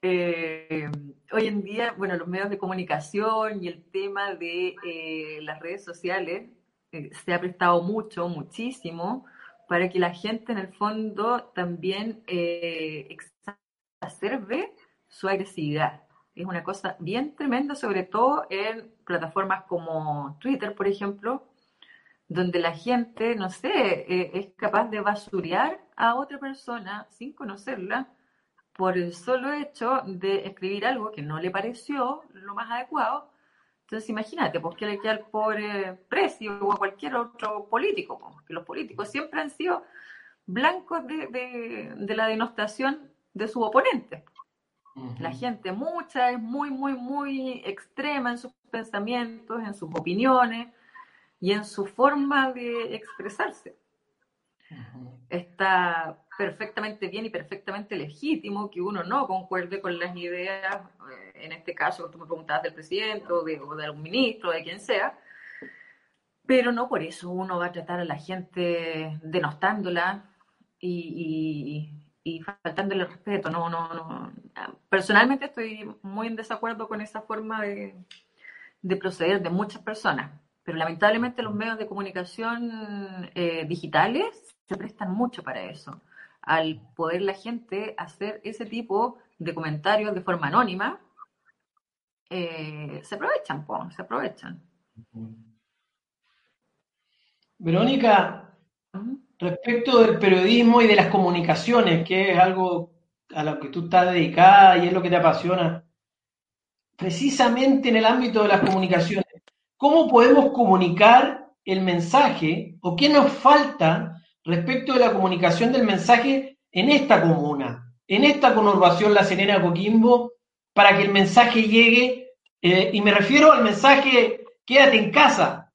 Eh, hoy en día, bueno, los medios de comunicación y el tema de eh, las redes sociales eh, se ha prestado mucho, muchísimo, para que la gente en el fondo también exacerbe su agresividad. Es una cosa bien tremenda, sobre todo en plataformas como Twitter, por ejemplo, donde la gente, no sé, es capaz de basurear a otra persona sin conocerla por el solo hecho de escribir algo que no le pareció lo más adecuado. Entonces imagínate, pues que le queda al pobre precio o a cualquier otro político, porque que los políticos siempre han sido blancos de, la denostación de su oponente. La gente mucha es muy, muy, muy extrema en sus pensamientos, en sus opiniones y en su forma de expresarse. Está perfectamente bien y perfectamente legítimo que uno no concuerde con las ideas, eh, en este caso, tú me preguntabas del presidente o de, algún ministro, de quien sea, pero no por eso uno va a tratar a la gente denostándola y, y, faltándole respeto. No, no, no. Personalmente estoy muy en desacuerdo con esa forma de, de proceder de muchas personas, pero lamentablemente los medios de comunicación eh, digitales se prestan mucho para eso al poder la gente hacer ese tipo de comentarios de forma anónima, eh, se aprovechan, se aprovechan. Verónica, respecto del periodismo y de las comunicaciones, que es algo a lo que tú estás dedicada y es lo que te apasiona, precisamente en el ámbito de las comunicaciones, ¿cómo podemos comunicar el mensaje o qué nos falta respecto de la comunicación del mensaje en esta comuna, en esta conurbación La Serena Coquimbo, para que el mensaje llegue, eh, y me refiero al mensaje quédate en casa.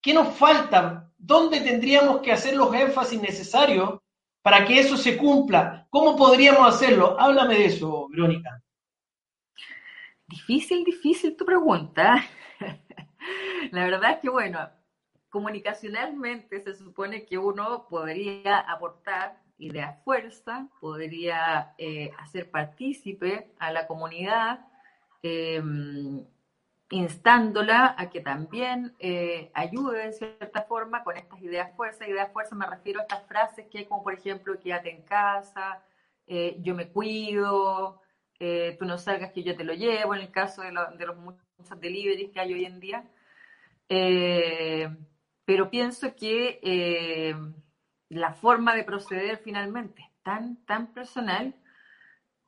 ¿Qué nos falta? ¿Dónde tendríamos que hacer los énfasis necesarios para que eso se cumpla? ¿Cómo podríamos hacerlo? Háblame de eso, Verónica. Difícil, difícil tu pregunta. La verdad es que, bueno, comunicacionalmente se supone que uno podría aportar ideas fuerza, podría eh, hacer partícipe a la comunidad, em, instándola a que también eh, ayude de cierta forma con estas ideas fuerza. Ideas fuerza me refiero a estas frases que como por ejemplo quédate en casa, eh, yo me cuido, tú no salgas que yo te lo llevo, en el caso de, de los muchos deliveries que hay hoy en día pero pienso que eh, la forma de proceder finalmente es tan, tan personal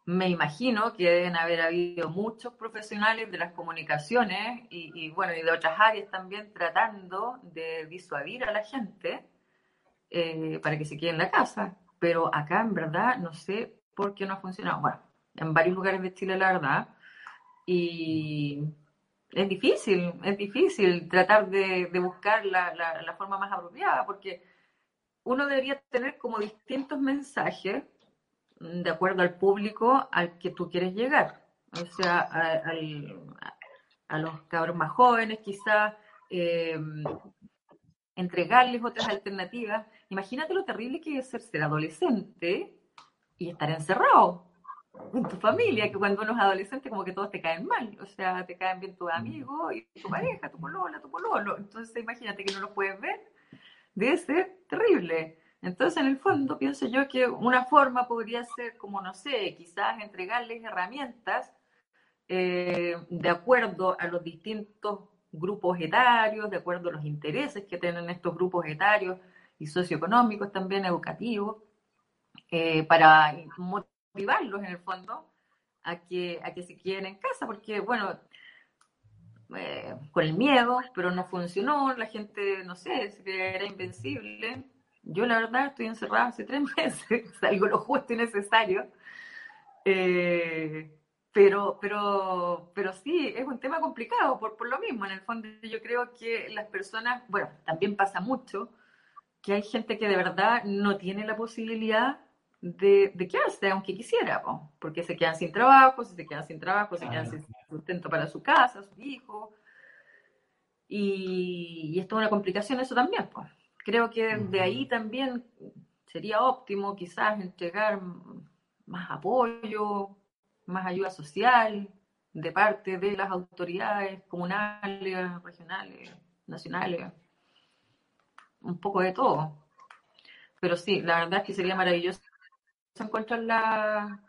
me imagino que deben haber habido muchos profesionales de las comunicaciones y, bueno, y de otras áreas también tratando de disuadir a la gente eh, para que se quede en la casa. Pero acá en verdad no sé por qué no ha funcionado. Bueno, en varios lugares de Chile la verdad. Y es difícil, es difícil tratar de, buscar la, la forma más apropiada porque uno debería tener como distintos mensajes de acuerdo al público al que tú quieres llegar. O sea, a, los cabros más jóvenes quizás, eh, entregarles otras alternativas. Imagínate lo terrible que es ser, ser adolescente y estar encerrado en tu familia, que cuando uno es adolescente como que todos te caen mal, o sea, te caen bien tus amigos y tu pareja, tu polola, tu pololo. Entonces imagínate que no lo puedes ver, debe ser terrible. Entonces, en el fondo, pienso yo que una forma podría ser, como no sé, quizás entregarles herramientas eh, de acuerdo a los distintos grupos etarios, de acuerdo a los intereses que tienen estos grupos etarios y socioeconómicos también, educativos, eh, para motivarlos en el fondo a que, a que se queden en casa, porque bueno, eh, con el miedo, pero no funcionó, la gente, no sé, era invencible, yo la verdad estoy encerrada hace tres meses, salgo lo justo y necesario. Eh, pero, pero, pero sí, es un tema complicado por, por lo mismo. En el fondo yo creo que las personas, bueno, también pasa mucho que hay gente que de verdad no tiene la posibilidad de, de quedarse, aunque quisiera, porque se quedan sin trabajo, si se quedan sin trabajo, se quedan sin sustento para su casa, su hijo. Y, y esto es una complicación eso también, pues. Creo que de ahí también sería óptimo quizás entregar más apoyo, más ayuda social de parte de las autoridades comunales, regionales, nacionales, un poco de todo. Pero sí, la verdad es que sería maravilloso encontrar la,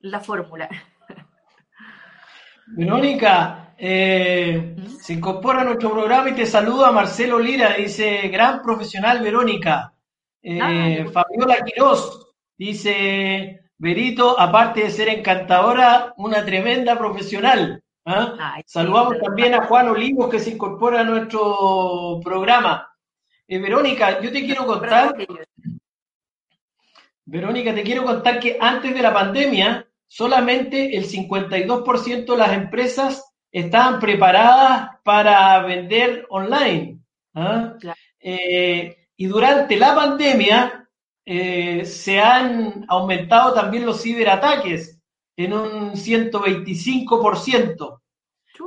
la fórmula. Verónica, eh, se incorpora a nuestro programa y te saluda Marcelo Lira, dice, gran profesional Verónica. Eh, ah, Fabiola Quirós dice, Berito, aparte de ser encantadora, una tremenda profesional. ¿ah? Saludamos también a Juan Olivos que se incorpora a nuestro programa. Eh, Verónica, yo te quiero contar, Verónica, te quiero contar que antes de la pandemia, solamente el 52% de las empresas estaban preparadas para vender online. ¿ah? Eh, y durante la pandemia eh, se han aumentado también los ciberataques en un 125%.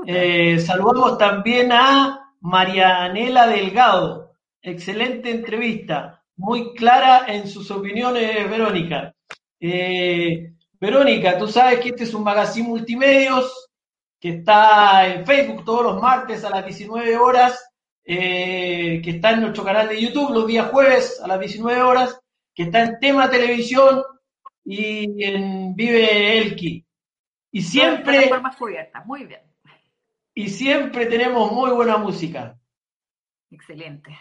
Eh, saludamos también a Marianela Delgado. Excelente entrevista, muy clara en sus opiniones, Verónica. Verónica, tú sabes que este es un magazine multimedios que está en Facebook todos los martes a las 19 horas, eh, que está en nuestro canal de YouTube los días jueves a las 19 horas, que está en Tema Televisión y en Vive Elki. Y siempre... muy bien. Y siempre tenemos muy buena música. Excelente.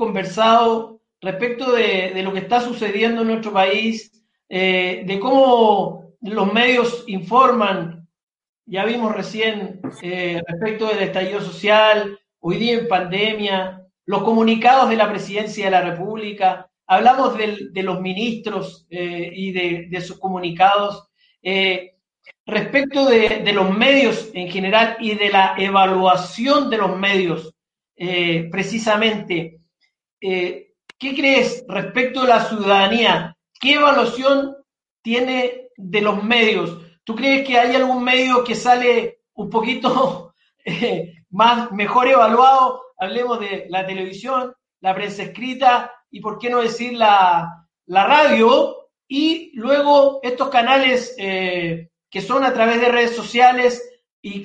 Conversado, respecto de, lo que está sucediendo en nuestro país, eh, de cómo los medios informan, ya vimos recién eh, respecto del estallido social, hoy día en pandemia, los comunicados de la presidencia de la República, hablamos de los ministros eh, y de, sus comunicados. respecto de, los medios en general y de la evaluación de los medios, precisamente, ¿Qué crees respecto a la ciudadanía? ¿Qué evaluación tiene de los medios? ¿Tú crees que hay algún medio que sale un poquito eh, más mejor evaluado? Hablemos de la televisión, la prensa escrita y por qué no decir la, radio y luego estos canales eh, que son a través de redes sociales y,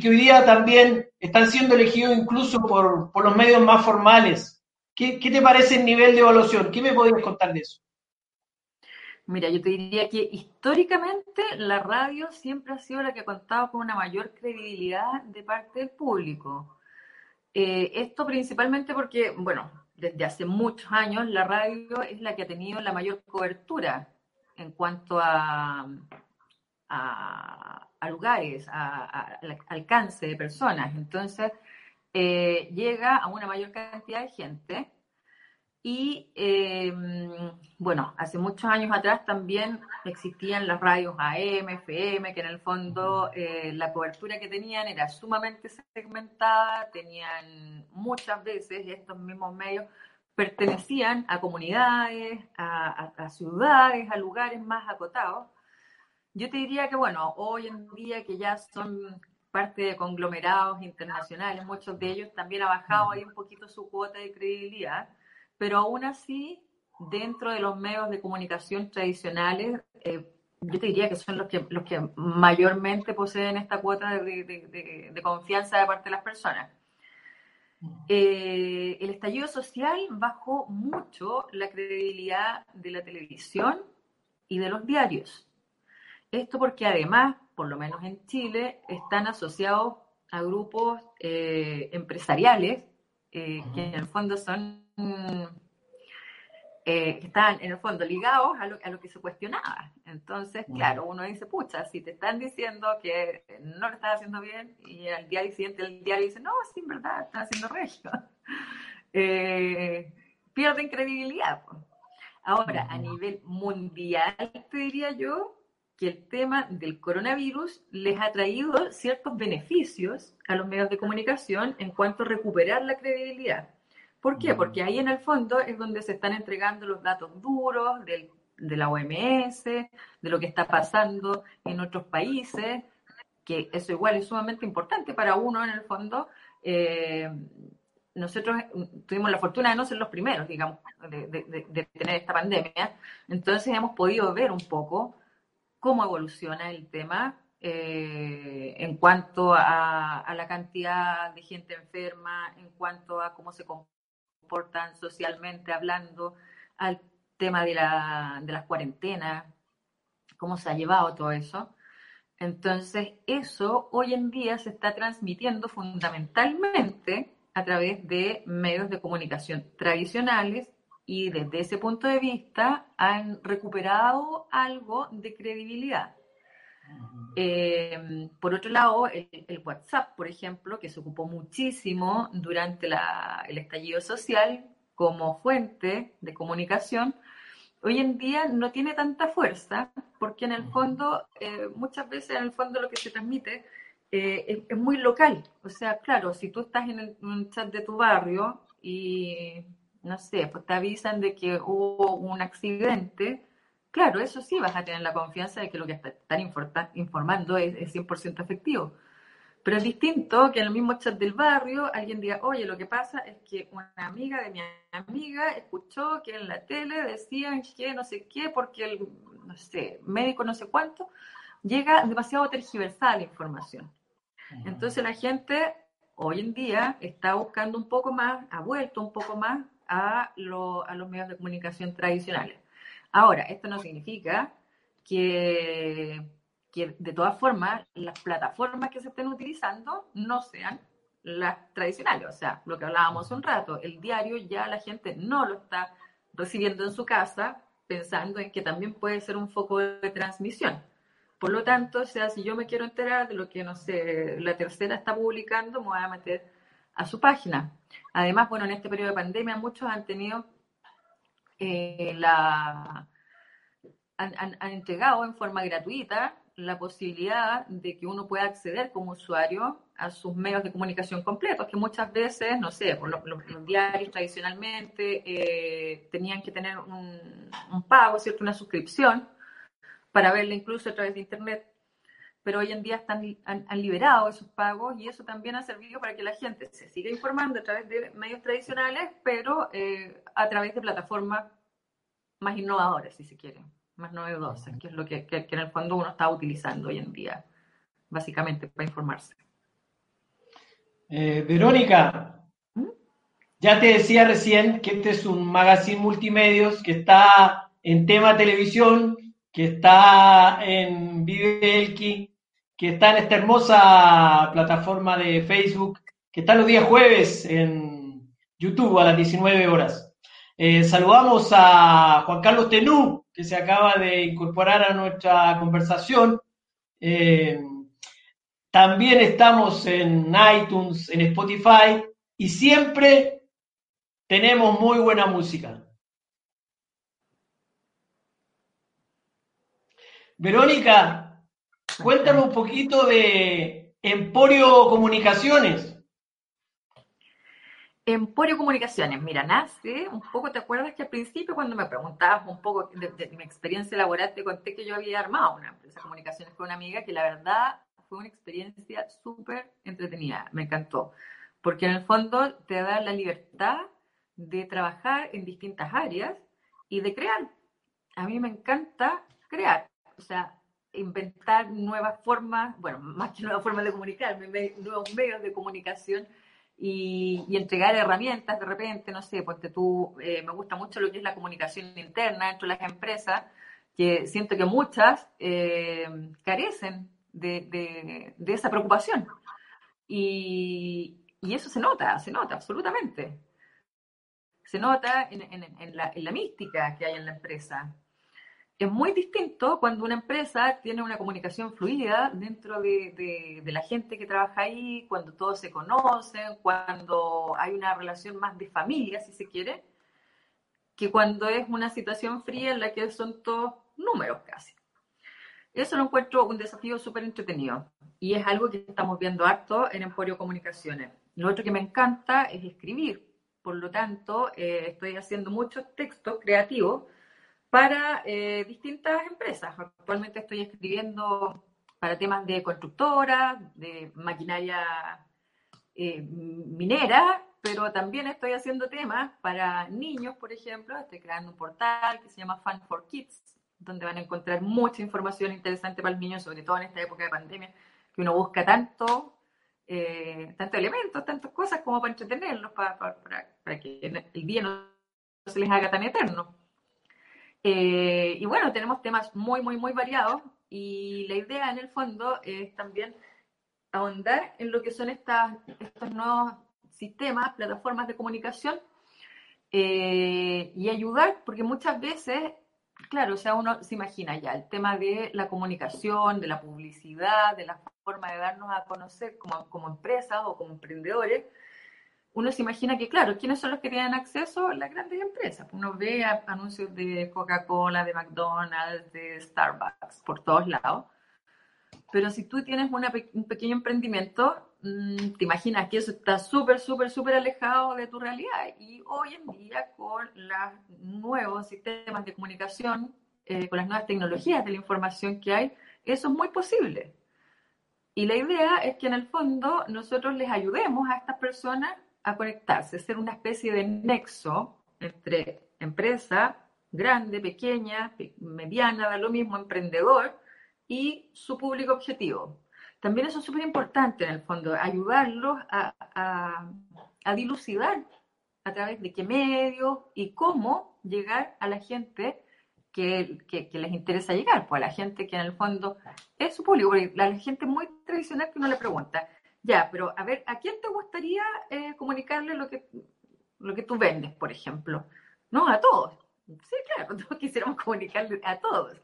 que hoy día también están siendo elegidos incluso por los medios más formales. ¿Qué, te parece el nivel de evaluación? ¿Qué me podrías contar de eso? Mira, yo te diría que históricamente la radio siempre ha sido la que ha contado con una mayor credibilidad de parte del público. Eh, esto principalmente porque, bueno, desde hace muchos años la radio es la que ha tenido la mayor cobertura en cuanto a, a, lugares, al alcance de personas. Entonces, eh, llega a una mayor cantidad de gente. Y em, bueno, hace muchos años atrás también existían las radios AM, FM, que en el fondo eh, la cobertura que tenían era sumamente segmentada, tenían muchas veces estos mismos medios pertenecían a comunidades, a ciudades, a lugares más acotados. Yo te diría que, bueno, hoy en día que ya son parte de conglomerados internacionales, muchos de ellos también ha bajado ahí un poquito su cuota de credibilidad, pero aún así, dentro de los medios de comunicación tradicionales, eh, yo te diría que son los que, los que mayormente poseen esta cuota de, confianza de parte de las personas. Eh, el estallido social bajó mucho la credibilidad de la televisión y de los diarios. Esto porque además por lo menos en Chile, están asociados a grupos eh, empresariales eh, que en el fondo son, eh, están en el fondo ligados a lo, a lo, que se cuestionaba. Entonces, claro, uno dice, pucha, si te están diciendo que no lo estás haciendo bien y al día siguiente el diario dice, no, sí, en verdad, estás haciendo regio. pierden credibilidad. Ahora, a nivel mundial, te diría yo, que el tema del coronavirus les ha traído ciertos beneficios a los medios de comunicación en cuanto a recuperar la credibilidad. ¿Por qué? Porque ahí en el fondo es donde se están entregando los datos duros del, de la OMS, de lo que está pasando en otros países, que eso igual es sumamente importante para uno en el fondo. Eh, nosotros tuvimos la fortuna de no ser los primeros, digamos, de, de tener esta pandemia, entonces hemos podido ver un poco cómo evoluciona el tema eh, en cuanto a, la cantidad de gente enferma, en cuanto a cómo se comportan socialmente hablando, al tema de, la, de las cuarentenas, cómo se ha llevado todo eso. Entonces, eso hoy en día se está transmitiendo fundamentalmente a través de medios de comunicación tradicionales y desde ese punto de vista han recuperado algo de credibilidad. Eh, por otro lado, el, WhatsApp, por ejemplo, que se ocupó muchísimo durante el estallido social como fuente de comunicación, hoy en día no tiene tanta fuerza porque en el fondo, eh, muchas veces en el fondo lo que se transmite eh, es, muy local. O sea, claro, si tú estás en, el, en un chat de tu barrio y no sé, pues te avisan de que hubo un accidente, claro, eso sí vas a tener la confianza de que lo que están informando es, 100% efectivo. Pero es distinto que en el mismo chat del barrio alguien diga, oye, lo que pasa es que una amiga de mi amiga escuchó que en la tele decían que no sé qué, porque el, no sé, médico no sé cuánto, llega demasiado tergiversada la información. Entonces la gente hoy en día está buscando un poco más, ha vuelto un poco más a, los medios de comunicación tradicionales. Ahora, esto no significa que, que, de todas formas las plataformas que se estén utilizando no sean las tradicionales, o sea, lo que hablábamos un rato, el diario ya la gente no lo está recibiendo en su casa pensando en que también puede ser un foco de transmisión. Por lo tanto, o sea, si yo me quiero enterar de lo que, no sé, la tercera está publicando, me voy a meter a su página. Además, bueno, en este periodo de pandemia muchos han tenido eh, la... han, entregado en forma gratuita la posibilidad de que uno pueda acceder como usuario a sus medios de comunicación completos, que muchas veces, no sé, por los, diarios tradicionalmente eh, tenían que tener un, pago, ¿cierto? Una suscripción para verla incluso a través de Internet, pero hoy en día están, han, liberado esos pagos y eso también ha servido para que la gente se siga informando a través de medios tradicionales, pero eh, a través de plataformas más innovadoras, si se quiere más novedosas, que es lo que, en el fondo uno está utilizando hoy en día, básicamente para informarse. Eh, Verónica, ya te decía recién que este es un magazine multimedios que está en tema televisión, que está en Vivelki, que está en esta hermosa plataforma de Facebook, que está los días jueves en YouTube a las 19 horas. Eh, saludamos a Juan Carlos Tenú, que se acaba de incorporar a nuestra conversación. Eh, también estamos en iTunes, en Spotify y siempre tenemos muy buena música. Verónica, cuéntame un poquito de Emporio Comunicaciones. Emporio Comunicaciones, mira, nace un poco, ¿te acuerdas que al principio cuando me preguntabas un poco de, mi experiencia laboral, te conté que yo había armado una empresa de comunicaciones con una amiga que la verdad fue una experiencia súper entretenida, me encantó, porque en el fondo te da la libertad de trabajar en distintas áreas y de crear. A mí me encanta crear, o sea, inventar nuevas formas, bueno, más que nuevas formas de comunicar, nuevos medios de comunicación y, entregar herramientas de repente, no sé, porque tú, eh, me gusta mucho lo que es la comunicación interna dentro de las empresas, que siento que muchas eh, carecen de, de, esa preocupación. Y, eso se nota, se nota absolutamente. Se nota en la mística que hay en la empresa es muy distinto cuando una empresa tiene una comunicación fluida dentro de, la gente que trabaja ahí, cuando todos se conocen, cuando hay una relación más de familia, si se quiere, que cuando es una situación fría en la que son todos números casi. Eso lo encuentro un desafío súper entretenido y es algo que estamos viendo harto en Emporio Comunicaciones. Lo otro que me encanta es escribir, por lo tanto, eh, estoy haciendo muchos textos creativos para eh, distintas empresas. Actualmente estoy escribiendo para temas de constructora, de maquinaria eh, minera, pero también estoy haciendo temas para niños, por ejemplo. Estoy creando un portal que se llama Fun for Kids, donde van a encontrar mucha información interesante para los niños, sobre todo en esta época de pandemia, que uno busca tanto, eh, tantos elementos, tantas cosas como para entretenerlos, para, para que el día no se les haga tan eterno. Eh, y bueno, tenemos temas muy, muy, muy variados y la idea en el fondo es también ahondar en lo que son estas, estos nuevos sistemas, plataformas de comunicación eh, y ayudar, porque muchas veces, claro, o sea, uno se imagina ya el tema de la comunicación, de la publicidad, de la forma de darnos a conocer como, como empresas o como emprendedores, uno se imagina que, claro, ¿quiénes son los que tienen acceso? Las grandes empresas. Uno ve anuncios de Coca-Cola, de McDonald's, de Starbucks, por todos lados. Pero si tú tienes un pequeño emprendimiento, mm, te imaginas que eso está súper, súper, súper alejado de tu realidad. Y hoy en día, con los nuevos sistemas de comunicación, eh, con las nuevas tecnologías de la información que hay, eso es muy posible. Y la idea es que en el fondo nosotros les ayudemos a estas personas a conectarse, ser una especie de nexo entre empresa grande, pequeña, mediana, da lo mismo, emprendedor y su público objetivo. También eso es súper importante en el fondo, ayudarlos a, dilucidar a través de qué medios y cómo llegar a la gente que, les interesa llegar, pues a la gente que en el fondo es su público, porque la gente muy tradicional que uno le pregunta, Ya, pero a ver, ¿a quién te gustaría eh, comunicarle lo que, lo que tú vendes, por ejemplo? No, a todos. Sí, claro, todos quisiéramos comunicarle a todos,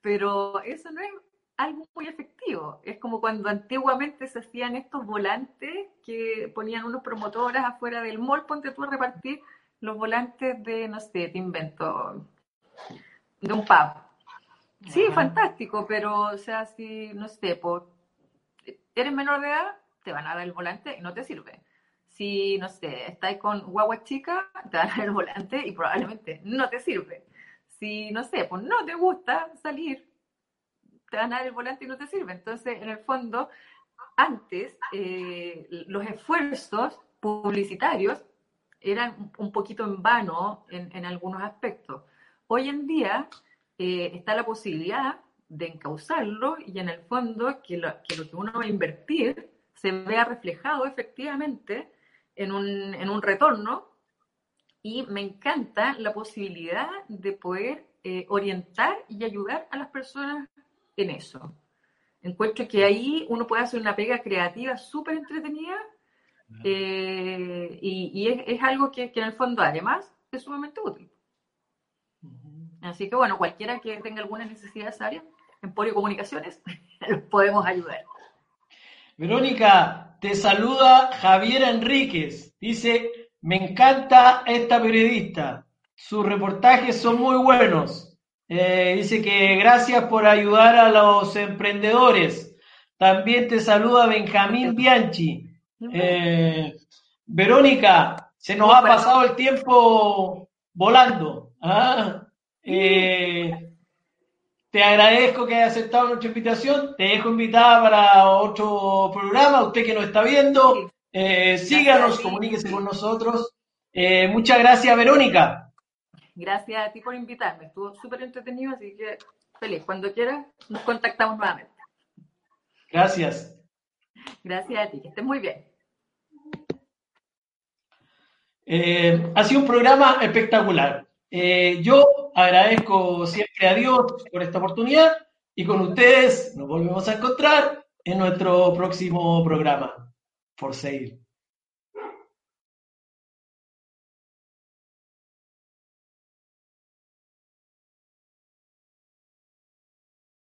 pero eso no es algo muy efectivo. Es como cuando antiguamente se hacían estos volantes que ponían unos promotoras afuera del mall, ponte tú a repartir los volantes de, no sé, te invento, de un pub. Sí, fantástico, pero, o sea, si, no sé, pues, eres menor de edad, te van a dar el volante y no te sirve. Si, no sé, estáis con guagua chica, te van a dar el volante y probablemente no te sirve. Si, no sé, pues no te gusta salir, te van a dar el volante y no te sirve. Entonces, en el fondo, antes, eh, los esfuerzos publicitarios eran un poquito en vano en, algunos aspectos. Hoy en día eh, está la posibilidad de encauzarlo y en el fondo que lo que uno va a invertir se vea reflejado efectivamente en un, en un retorno y me encanta la posibilidad de poder eh, orientar y ayudar a las personas en eso. Encuentro que ahí uno puede hacer una pega creativa súper entretenida eh, y, es, algo que, en el fondo además es sumamente útil. Así que bueno, cualquiera que tenga alguna necesidad de esa área, Emporio Comunicaciones, los podemos ayudar. Verónica, te saluda Javier Enríquez. Dice, me encanta esta periodista. Sus reportajes son muy buenos. Eh, dice que gracias por ayudar a los emprendedores. También te saluda Benjamín Bianchi. Eh, Verónica, se nos ha pasado el tiempo volando. ¿ah? Eh, te agradezco que hayas aceptado nuestra invitación. Te dejo invitada para otro programa. Usted que nos está viendo, eh, síganos, comuníquese con nosotros. muchas gracias, Verónica. Gracias a ti por invitarme. Estuvo súper entretenido, así que feliz. Cuando quieras, nos contactamos nuevamente. Gracias. Gracias a ti, que estés muy bien. Eh, ha sido un programa espectacular. Eh, yo agradezco siempre a Dios por esta oportunidad y con ustedes nos volvemos a encontrar en nuestro próximo programa. For Sale.